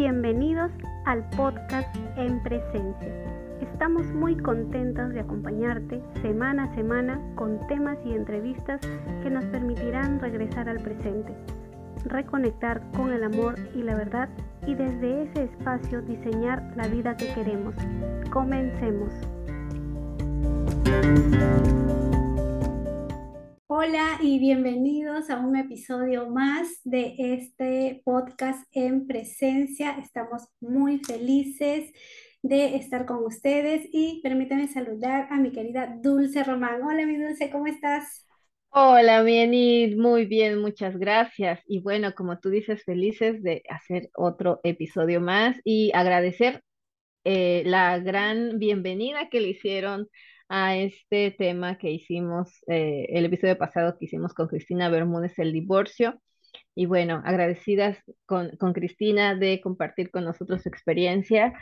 Bienvenidos al podcast En Presencia. Estamos muy contentos de acompañarte semana a semana con temas y entrevistas que nos permitirán regresar al presente, reconectar con el amor y la verdad y desde ese espacio diseñar la vida que queremos. Comencemos. Hola y bienvenidos a un episodio más de este podcast en presencia. Estamos muy felices de estar con ustedes y permítanme saludar a mi querida Dulce Román. Hola mi Dulce, ¿cómo estás? Hola, Mienit, muy bien, muchas gracias. Y bueno, como tú dices, felices de hacer otro episodio más y agradecer eh, la gran bienvenida que le hicieron a este tema que hicimos, eh, el episodio pasado que hicimos con Cristina Bermúdez, el divorcio. Y bueno, agradecidas con, con Cristina de compartir con nosotros su experiencia.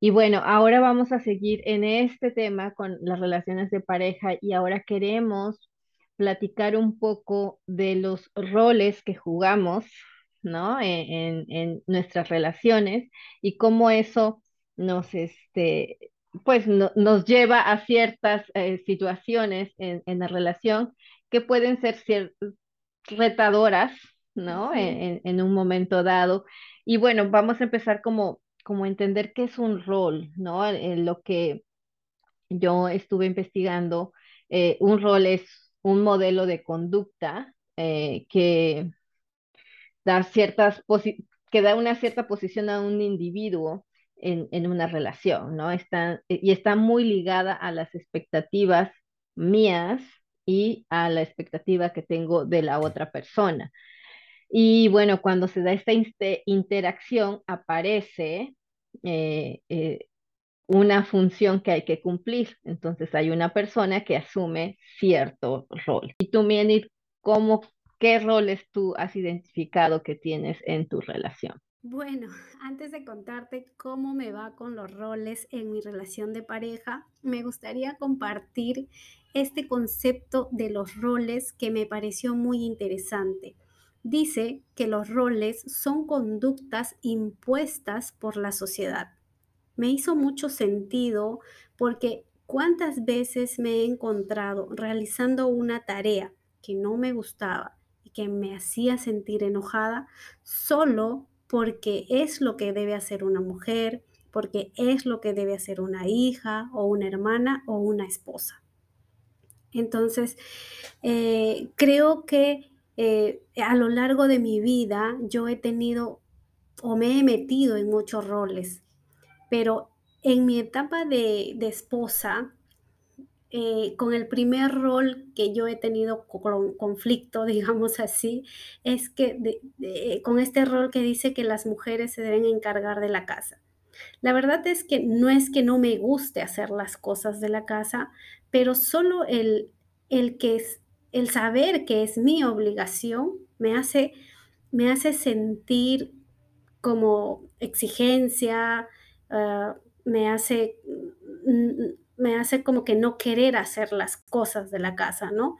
Y bueno, ahora vamos a seguir en este tema con las relaciones de pareja y ahora queremos platicar un poco de los roles que jugamos, ¿no? En, en nuestras relaciones y cómo eso nos, este, pues nos lleva a ciertas eh, situaciones en, la relación que pueden ser retadoras, ¿no? En, un momento dado. Y bueno, vamos a empezar como, como entender qué es un rol, ¿no? En lo que yo estuve investigando, eh, un rol es un modelo de conducta eh, que da ciertas que da una cierta posición a un individuo en, una relación, ¿no? Está, y está muy ligada a las expectativas mías y a la expectativa que tengo de la otra persona. Y bueno, cuando se da esta interacción, aparece eh, eh, una función que hay que cumplir. Entonces hay una persona que asume cierto rol. Y tú, Mienit, ¿cómo, qué roles tú has identificado que tienes en tu relación? Bueno, antes de contarte cómo me va con los roles en mi relación de pareja, me gustaría compartir este concepto de los roles que me pareció muy interesante. Dice que los roles son conductas impuestas por la sociedad. Me hizo mucho sentido porque cuántas veces me he encontrado realizando una tarea que no me gustaba y que me hacía sentir enojada solo porque es lo que debe hacer una mujer, porque es lo que debe hacer una hija o una hermana o una esposa. Entonces, eh, creo que eh, a lo largo de mi vida yo he tenido o me he metido en muchos roles, pero en mi etapa de, de esposa, eh, con el primer rol que yo he tenido con conflicto, digamos así, es que con este rol que dice que las mujeres se deben encargar de la casa. La verdad es que no es que no me guste hacer las cosas de la casa, pero solo el, el que es, el saber que es mi obligación me hace, me hace sentir como exigencia, ah, me hace me hace como que no querer hacer las cosas de la casa, ¿no?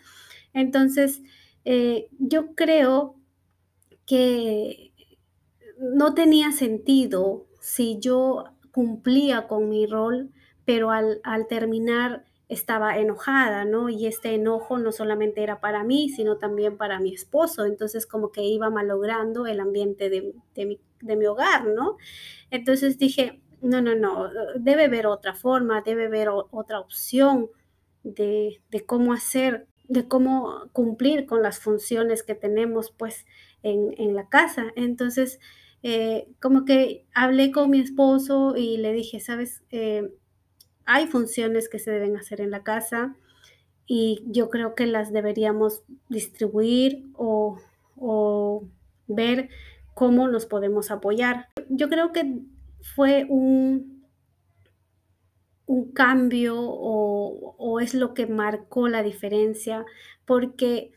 Entonces, eh, yo creo que no tenía sentido si yo cumplía con mi rol, pero al, terminar estaba enojada, ¿no? Y este enojo no solamente era para mí, sino también para mi esposo. Entonces como que iba malogrando el ambiente de, mi, de mi hogar, ¿no? Entonces dije, no, no, no, debe haber otra forma, debe haber otra opción de, cómo hacer, de cómo cumplir con las funciones que tenemos pues en, la casa. Entonces, eh, como que hablé con mi esposo y le dije, sabes, eh, hay funciones que se deben hacer en la casa y yo creo que las deberíamos distribuir o, o ver cómo nos podemos apoyar. Yo creo que fue un, un cambio o, es lo que marcó la diferencia, porque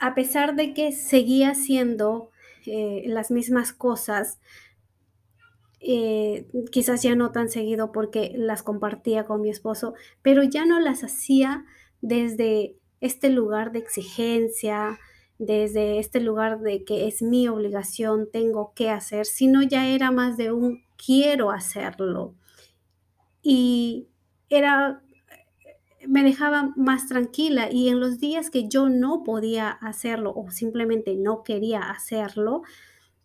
a pesar de que seguía haciendo eh, las mismas cosas, eh, quizás ya no tan seguido porque las compartía con mi esposo, pero ya no las hacía desde este lugar de exigencia, desde este lugar de que es mi obligación, tengo que hacer, sino ya era más de un quiero hacerlo. Y era, me dejaba más tranquila y en los días que yo no podía hacerlo o simplemente no quería hacerlo,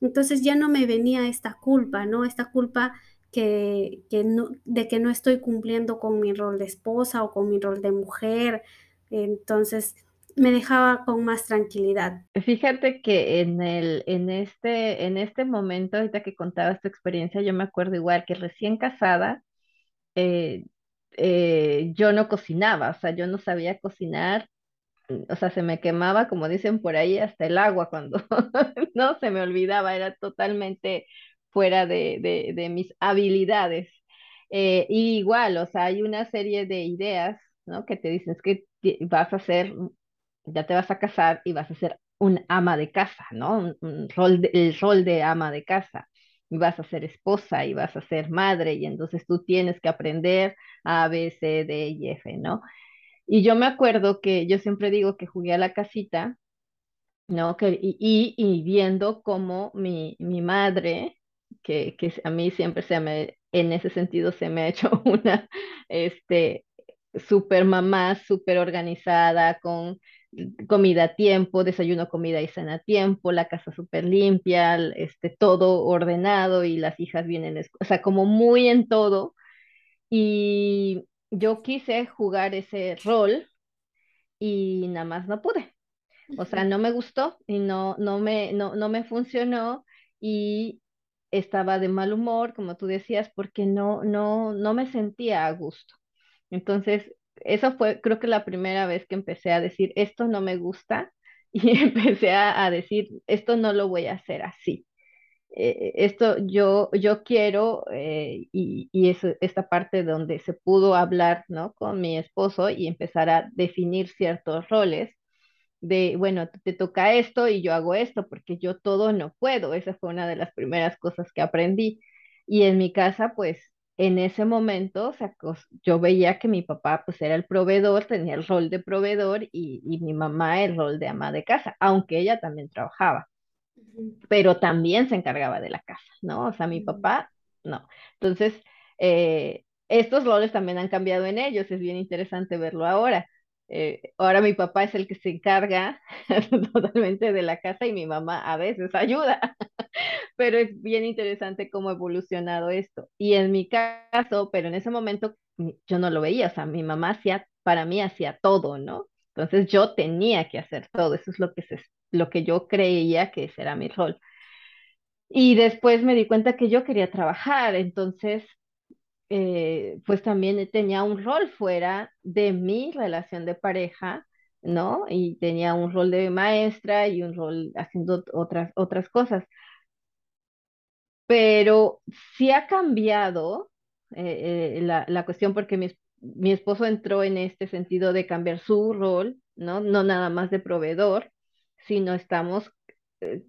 entonces ya no me venía esta culpa, ¿no? Esta culpa que, no, de que no estoy cumpliendo con mi rol de esposa o con mi rol de mujer. Entonces me dejaba con más tranquilidad. Fíjate que en el, en este, en este momento, ahorita que contabas tu experiencia, yo me acuerdo igual que recién casada, eh, eh, yo no cocinaba, o sea, yo no sabía cocinar, o sea, se me quemaba, como dicen por ahí, hasta el agua cuando no se me olvidaba, era totalmente fuera de, de, mis habilidades. Eh, y igual, o sea, hay una serie de ideas, ¿no? Que te dicen es que vas a ser, ya te vas a casar y vas a ser un ama de casa, ¿no? Un, rol el rol de ama de casa. Y vas a ser esposa y vas a ser madre y entonces tú tienes que aprender A, B, C, D y F, ¿no? Y yo me acuerdo que yo siempre digo que jugué a la casita, ¿no? Y, y, viendo cómo mi, mi madre, que, que, a mí siempre se me, en ese sentido se me ha hecho una, este, super mamá, súper organizada, con comida a tiempo, desayuno, comida y cena a tiempo, la casa súper limpia, este, todo ordenado y las hijas vienen, o sea, como muy en todo. Y yo quise jugar ese rol y nada más no pude. O sea, no me gustó y no, no, me, no, no me funcionó y estaba de mal humor, como tú decías, porque no, no, no me sentía a gusto. Entonces, eso fue, creo que la primera vez que empecé a decir, esto no me gusta, y empecé a, decir, esto no lo voy a hacer así. Eh, esto yo, yo quiero, eh, y, y es esta parte donde se pudo hablar, ¿no? Con mi esposo y empezar a definir ciertos roles de, bueno, te toca esto y yo hago esto porque yo todo no puedo. Esa fue una de las primeras cosas que aprendí. Y en mi casa, pues, en ese momento, o sea, yo veía que mi papá, pues, era el proveedor, tenía el rol de proveedor y, y mi mamá el rol de ama de casa, aunque ella también trabajaba, pero también se encargaba de la casa, ¿no? O sea, mi papá, no. Entonces, eh, estos roles también han cambiado en ellos, es bien interesante verlo ahora. Eh, ahora mi papá es el que se encarga totalmente de la casa y mi mamá a veces ayuda, pero es bien interesante cómo ha evolucionado esto. Y en mi caso, pero en ese momento yo no lo veía, o sea, mi mamá hacía, para mí hacía todo, ¿no? Entonces yo tenía que hacer todo, eso es lo que, se, lo que yo creía que ese era mi rol. Y después me di cuenta que yo quería trabajar, entonces eh, pues también tenía un rol fuera de mi relación de pareja, ¿no? Y tenía un rol de maestra y un rol haciendo otras, otras cosas. Pero sí ha cambiado eh, eh, la, la, cuestión porque mi, mi esposo entró en este sentido de cambiar su rol, ¿no? No nada más de proveedor, sino estamos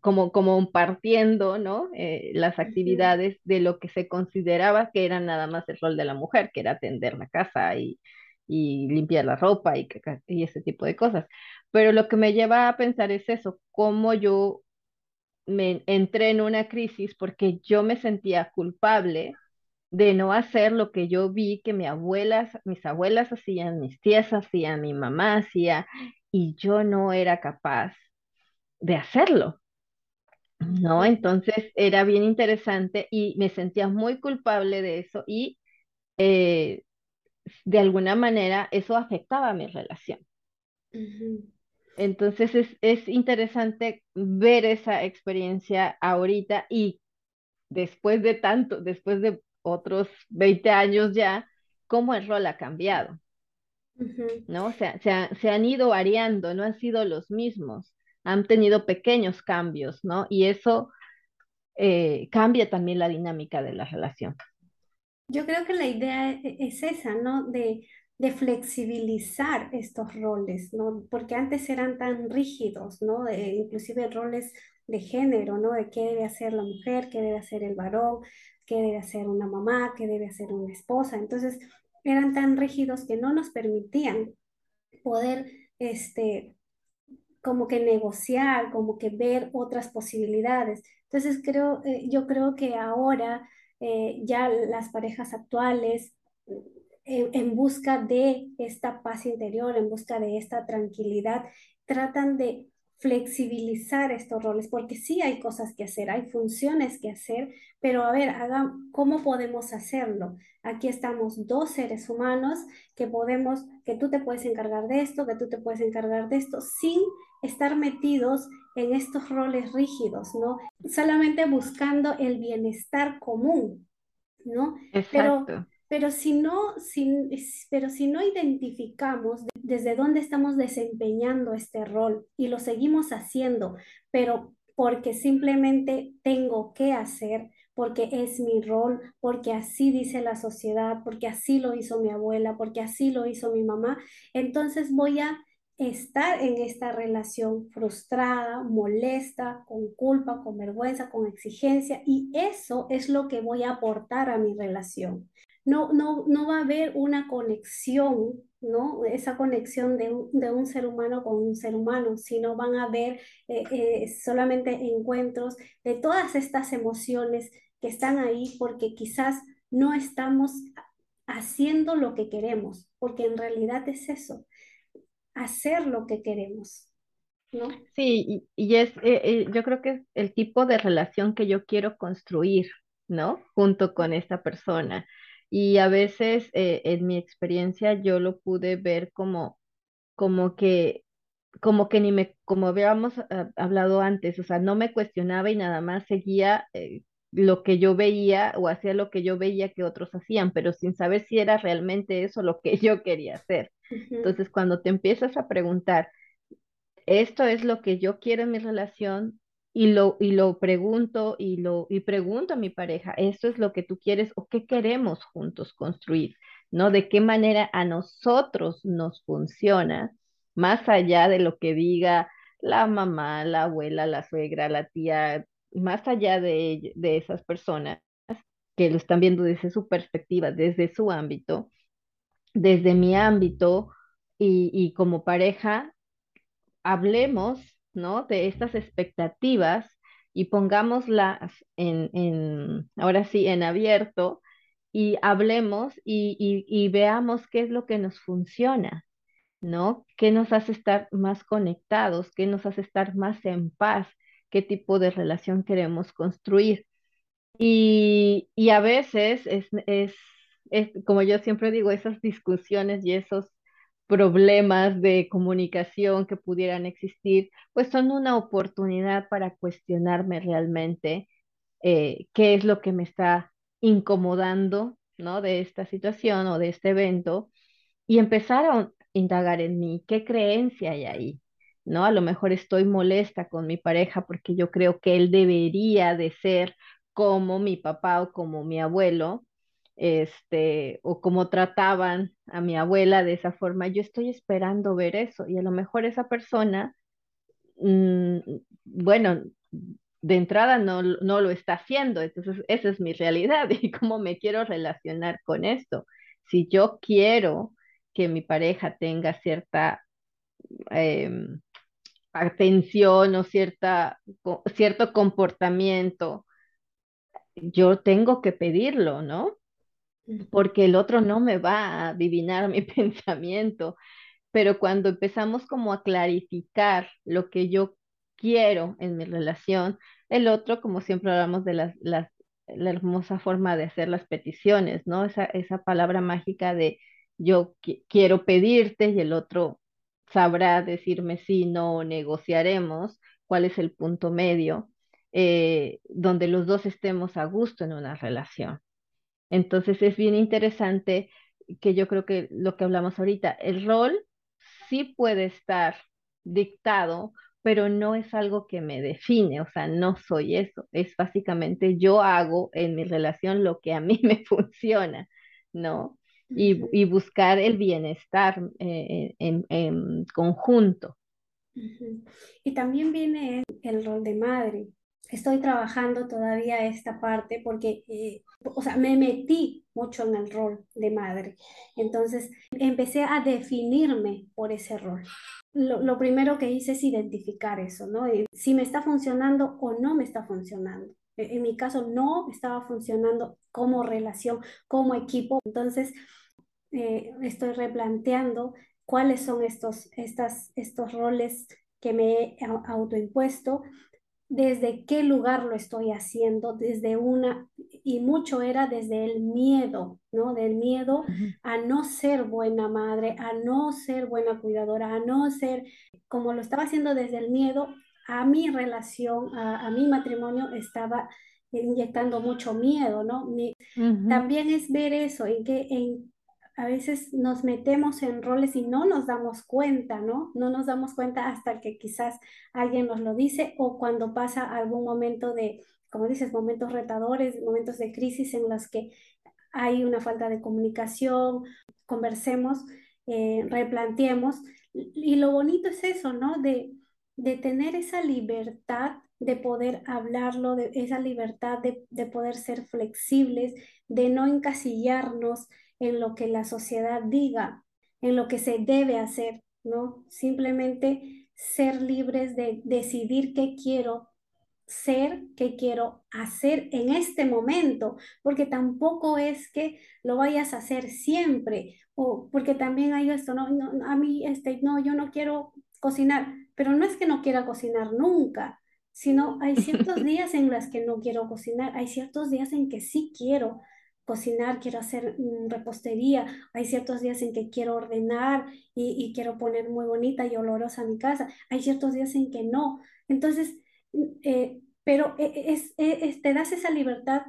como, como partiendo, ¿no? Eh, las actividades de lo que se consideraba que era nada más el rol de la mujer, que era atender la casa y, y limpiar la ropa y, y ese tipo de cosas. Pero lo que me lleva a pensar es eso, cómo yo me entré en una crisis porque yo me sentía culpable de no hacer lo que yo vi que mi abuelas, mis abuelas hacían, mis tías hacían, mi mamá hacía, y yo no era capaz de hacerlo. ¿No? Entonces era bien interesante y me sentía muy culpable de eso y eh, de alguna manera eso afectaba mi relación. Entonces es, es, interesante ver esa experiencia ahorita y después de tanto, después de otros 20 años ya, cómo el rol ha cambiado. ¿No? O sea, se, se han ido variando, no han sido los mismos han tenido pequeños cambios, ¿no? Y eso eh, cambia también la dinámica de la relación. Yo creo que la idea e-, es esa, ¿no? De, de flexibilizar estos roles, ¿no? Porque antes eran tan rígidos, ¿no? De, inclusive roles de género, ¿no? De qué debe hacer la mujer, qué debe hacer el varón, qué debe hacer una mamá, qué debe hacer una esposa. Entonces, eran tan rígidos que no nos permitían poder este, como que negociar, como que ver otras posibilidades. Entonces creo, eh, yo creo que ahora eh, ya las parejas actuales en, en busca de esta paz interior, en busca de esta tranquilidad, tratan de flexibilizar estos roles, porque sí hay cosas que hacer, hay funciones que hacer, pero a ver, hagan, ¿cómo podemos hacerlo? Aquí estamos dos seres humanos que podemos, que tú te puedes encargar de esto, que tú te puedes encargar de esto, sin estar metidos en estos roles rígidos, ¿no? Solamente buscando el bienestar común, ¿no? Exacto. Si no, pero si no identificamos desde dónde estamos desempeñando este rol y lo seguimos haciendo, pero porque simplemente tengo que hacer, porque es mi rol, porque así dice la sociedad, porque así lo hizo mi abuela, porque así lo hizo mi mamá, entonces voy a estar en esta relación frustrada, molesta, con culpa, con vergüenza, con exigencia, y eso es lo que voy a aportar a mi relación no, no, no va a haber una conexión, ¿no? Esa conexión de un, de un ser humano con un ser humano, sino van a haber eh, eh, solamente encuentros de todas estas emociones que están ahí porque quizás no estamos haciendo lo que queremos, porque en realidad es eso, hacer lo que queremos, ¿no? Sí, y, es, eh, yo creo que es el tipo de relación que yo quiero construir, ¿no? Junto con esta persona. Y a veces, eh, en mi experiencia, yo lo pude ver como, como que, como que ni me, como habíamos ah, hablado antes, o sea, no me cuestionaba y nada más seguía, eh, lo que yo veía o hacía lo que yo veía que otros hacían, pero sin saber si era realmente eso lo que yo quería hacer. Entonces, cuando te empiezas a preguntar, esto es lo que yo quiero en mi relación y lo, y lo pregunto y lo y pregunto a mi pareja, ¿esto es lo que tú quieres o qué queremos juntos construir? ¿No? ¿De qué manera a nosotros nos funciona, más allá de lo que diga la mamá, la abuela, la suegra, la tía, más allá de, de esas personas que lo están viendo desde su perspectiva, desde su ámbito, desde mi ámbito y, y como pareja? hablemos, ¿no? De estas expectativas y pongámoslas en, en, ahora sí, en abierto y hablemos y, y, veamos qué es lo que nos funciona, ¿no? ¿Qué nos hace estar más conectados? ¿Qué nos hace estar más en paz? ¿Qué tipo de relación queremos construir? Y, y a veces es, es, es, como yo siempre digo, esas discusiones y esos problemas de comunicación que pudieran existir, pues son una oportunidad para cuestionarme realmente eh, qué es lo que me está incomodando, ¿no? De esta situación o de este evento y empezar a indagar en mí, qué creencia hay ahí, ¿no? A lo mejor estoy molesta con mi pareja porque yo creo que él debería de ser como mi papá o como mi abuelo, este, o como trataban a mi abuela de esa forma. Yo estoy esperando ver eso y a lo mejor esa persona, mm, bueno, de entrada no, no lo está haciendo, entonces esa es mi realidad y cómo me quiero relacionar con esto. Si yo quiero que mi pareja tenga cierta em, atención o cierta, cierto comportamiento, yo tengo que pedirlo, ¿no? Porque el otro no me va a adivinar mi pensamiento pero cuando empezamos como a clarificar lo que yo quiero en mi relación, el otro, como siempre hablamos de las, las, la hermosa forma de hacer las peticiones, ¿no? Esa, esa palabra mágica de yo qui- quiero pedirte y el otro sabrá decirme sí, no, negociaremos cuál es el punto medio, eh, donde los dos estemos a gusto en una relación. Entonces es bien interesante que yo creo que lo que hablamos ahorita, el rol sí puede estar dictado, pero no es algo que me define, o sea, no soy eso, es básicamente yo hago en mi relación lo que a mí me funciona, ¿no? Y, y buscar el bienestar eh, en, en conjunto. Y también viene el rol de madre. Estoy trabajando todavía esta parte porque, eh, o sea, me metí mucho en el rol de madre. Entonces, empecé a definirme por ese rol. lo, primero que hice es identificar eso, ¿no? Si me está funcionando o no me está funcionando. E, en mi caso no estaba funcionando como relación, como equipo. Entonces, eh, estoy replanteando cuáles son estos, estas, estos roles que me he autoimpuesto desde qué lugar lo estoy haciendo, desde una, y mucho era desde el miedo, ¿no? Del miedo a no ser buena madre, a no ser buena cuidadora, a no ser, como lo estaba haciendo desde el miedo, a mi relación, a, mi matrimonio estaba inyectando mucho miedo, ¿no? También es ver eso, en que en a veces nos metemos en roles y no nos damos cuenta, ¿no? No nos damos cuenta hasta que quizás alguien nos lo dice o cuando pasa algún momento de, como dices, momentos retadores, momentos de crisis en los que hay una falta de comunicación, conversemos, eh, replanteemos. Y lo bonito es eso, ¿no? De, de tener esa libertad de poder hablarlo, de esa libertad de, de poder ser flexibles, de no encasillarnos en lo que la sociedad diga, en lo que se debe hacer, ¿no? Simplemente ser libres de decidir qué quiero ser, qué quiero hacer en este momento, porque tampoco es que lo vayas a hacer siempre, o porque también hay esto, no, a mí, este, no, yo no quiero cocinar, pero no es que no quiera cocinar nunca, sino hay ciertos días en los que no quiero cocinar, hay ciertos días en que sí quiero, cocinar, quiero hacer repostería, hay ciertos días en que quiero ordenar y, quiero poner muy bonita y olorosa mi casa, hay ciertos días en que no. Entonces, eh, pero e, e, es, e, es, te das esa libertad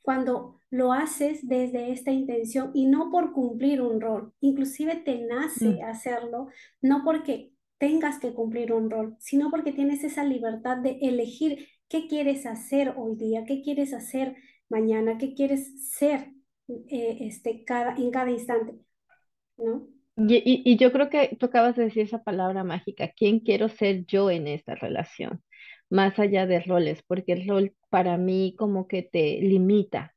cuando lo haces desde esta intención y no por cumplir un rol, inclusive te nace mm. hacerlo, no porque tengas que cumplir un rol, sino porque tienes esa libertad de elegir qué quieres hacer hoy día, qué quieres hacer mañana, qué quieres ser eh, este, cada, en cada instante, ¿no? Y, y, yo creo que tú acabas de decir esa palabra mágica, ¿quién quiero ser yo en esta relación? Más allá de roles, porque el rol para mí como que te limita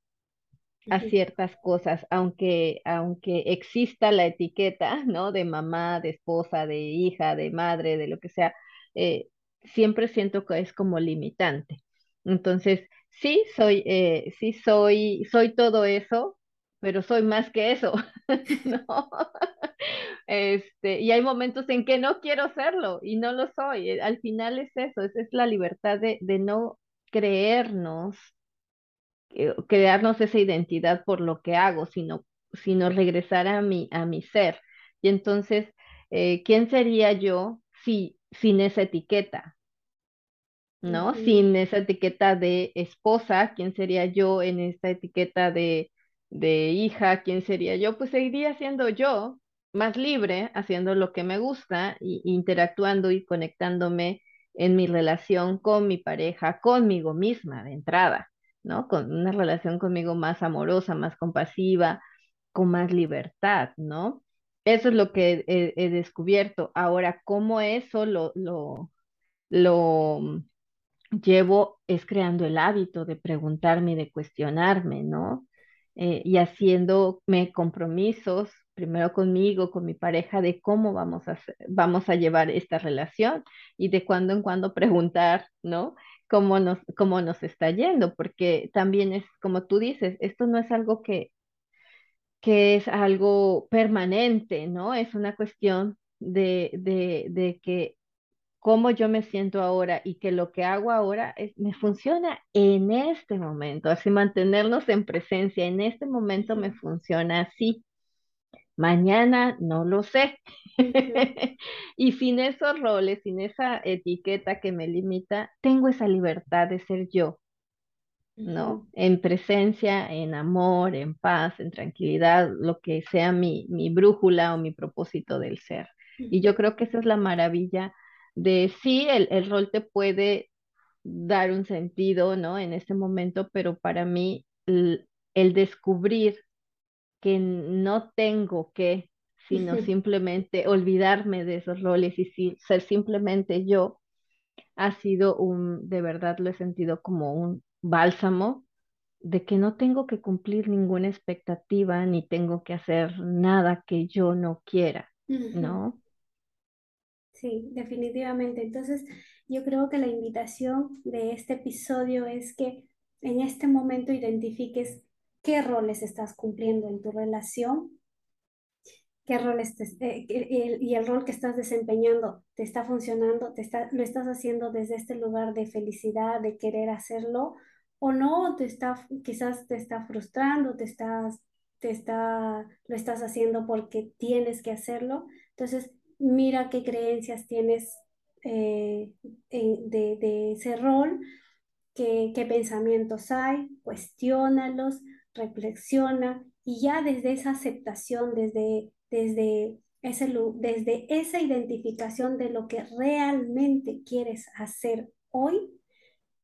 a ciertas cosas, aunque, aunque exista la etiqueta, ¿no? De mamá, de esposa, de hija, de madre, de lo que sea, eh, siempre siento que es como limitante. Entonces, sí, soy, eh, sí, soy, soy todo eso, pero soy más que eso, ¿no? Este, y hay momentos en que no quiero serlo y no lo soy. Eh, al final es eso, es, es la libertad de, de no creernos, eh, crearnos esa identidad por lo que hago, sino, sino regresar a mi, a mi ser. Y entonces, ¿quién sería yo si, sin esa etiqueta? ¿No? Sin esa etiqueta de esposa, ¿quién sería yo en esta etiqueta de, de hija? ¿Quién sería yo? Pues seguiría siendo yo, más libre, haciendo lo que me gusta y interactuando y conectándome en mi relación con mi pareja, conmigo misma de entrada, ¿no? Con una relación conmigo más amorosa, más compasiva, con más libertad, ¿no? Eso es lo que he, he descubierto. Ahora, ¿cómo eso lo, lo, lo llevo es creando el hábito de preguntarme y de cuestionarme, ¿no? Eh, y haciéndome compromisos, primero conmigo, con mi pareja, de cómo vamos a, vamos a llevar esta relación y de cuando en cuando preguntar, ¿no? Cómo nos, cómo nos está yendo, porque también es, como tú dices, esto no es algo que, que es algo permanente, ¿no? Es una cuestión de, de, de que cómo yo me siento ahora y que lo que hago ahora es, me funciona en este momento, así mantenernos en presencia, en este momento me funciona así. Mañana no lo sé. y sin esos roles, sin esa etiqueta que me limita, tengo esa libertad de ser yo, ¿no? En presencia, en amor, en paz, en tranquilidad, lo que sea mi, mi brújula o mi propósito del ser. Y yo creo que esa es la maravilla de sí, el, rol te puede dar un sentido, ¿no? En este momento, pero para mí el, descubrir que no tengo que, sino simplemente olvidarme de esos roles y ser simplemente yo, ha sido un, de verdad lo he sentido como un bálsamo de que no tengo que cumplir ninguna expectativa ni tengo que hacer nada que yo no quiera, ¿no? Sí, definitivamente. Entonces, yo creo que la invitación de este episodio es que en este momento identifiques qué roles estás cumpliendo en tu relación, qué roles eh, y el rol que estás desempeñando te está funcionando, te está, lo estás haciendo desde este lugar de felicidad, de querer hacerlo, o no, te está, quizás te está frustrando, te estás, te está, lo estás haciendo porque tienes que hacerlo. Entonces, mira qué creencias tienes eh, de, ese rol, qué, qué pensamientos hay, cuestiónalos, reflexiona y ya desde esa aceptación, desde, desde, ese, desde esa identificación de lo que realmente quieres hacer hoy,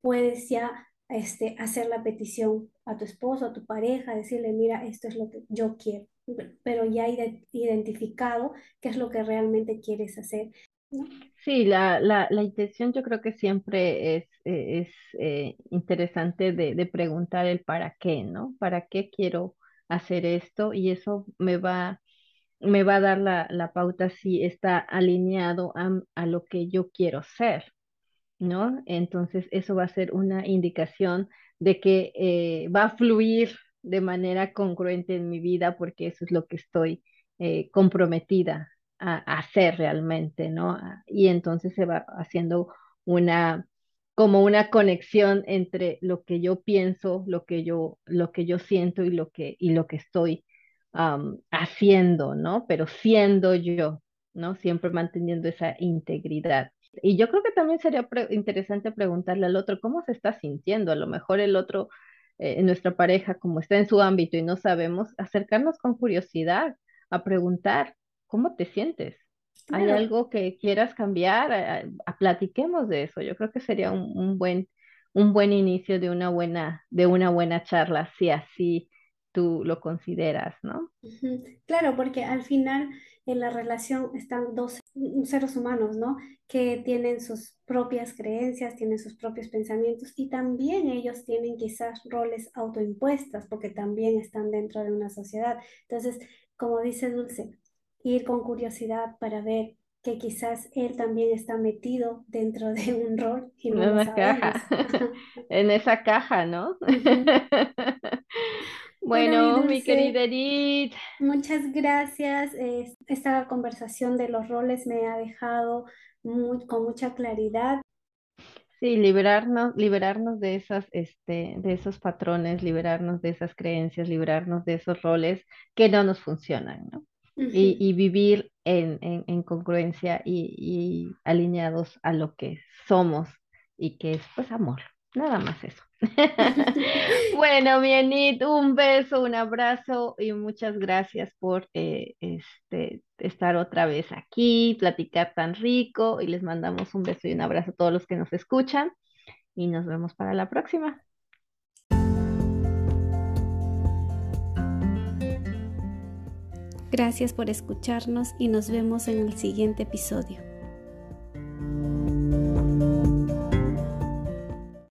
puedes ya este, hacer la petición a tu esposo, a tu pareja, decirle, mira, esto es lo que yo quiero, pero ya identificado qué es lo que realmente quieres hacer. Sí, la, la, la, intención yo creo que siempre es, eh, es eh, interesante de, de, preguntar el para qué, ¿no? ¿Para qué quiero hacer esto? Y eso me va, me va a dar la, la pauta si está alineado a, a, lo que yo quiero ser, ¿no? Entonces eso va a ser una indicación de que eh, va a fluir de manera congruente en mi vida porque eso es lo que estoy comprometida a, hacer realmente, ¿no? Y entonces se va haciendo una como una conexión entre lo que yo pienso, lo que yo, lo que yo siento y lo que, y lo que estoy haciendo, ¿no? Pero siendo yo, ¿no? Siempre manteniendo esa integridad. Y yo creo que también sería interesante preguntarle al otro cómo se está sintiendo. A lo mejor el otro, eh, nuestra pareja, como está en su ámbito y no sabemos, acercarnos con curiosidad a preguntar, ¿Cómo te sientes? ¿Hay algo que quieras cambiar? A, platiquemos de eso. Yo creo que sería un, buen, un buen inicio de una buena, de una buena charla, si así tú lo consideras, ¿no? Claro, porque al final en la relación están dos seres humanos, ¿no? Que tienen sus propias creencias, tienen sus propios pensamientos y también ellos tienen quizás roles autoimpuestas porque también están dentro de una sociedad. Entonces, como dice Dulce, ir con curiosidad para ver que quizás él también está metido dentro de un rol y no en caja, en esa caja, ¿no? Bueno, mi querida Edith. Muchas gracias. Esta conversación de los roles me ha dejado con mucha claridad. Sí, liberarnos, liberarnos de esas, este, de esos patrones, liberarnos de esas creencias, liberarnos de esos roles que no nos funcionan, ¿no? y, vivir en, en, congruencia y, y, alineados a lo que somos y que es pues amor, nada más eso. bueno, Bienit, un beso, un abrazo y muchas gracias por eh, este, estar otra vez aquí, platicar tan rico y les mandamos un beso y un abrazo a todos los que nos escuchan y nos vemos para la próxima. Gracias por escucharnos y nos vemos en el siguiente episodio.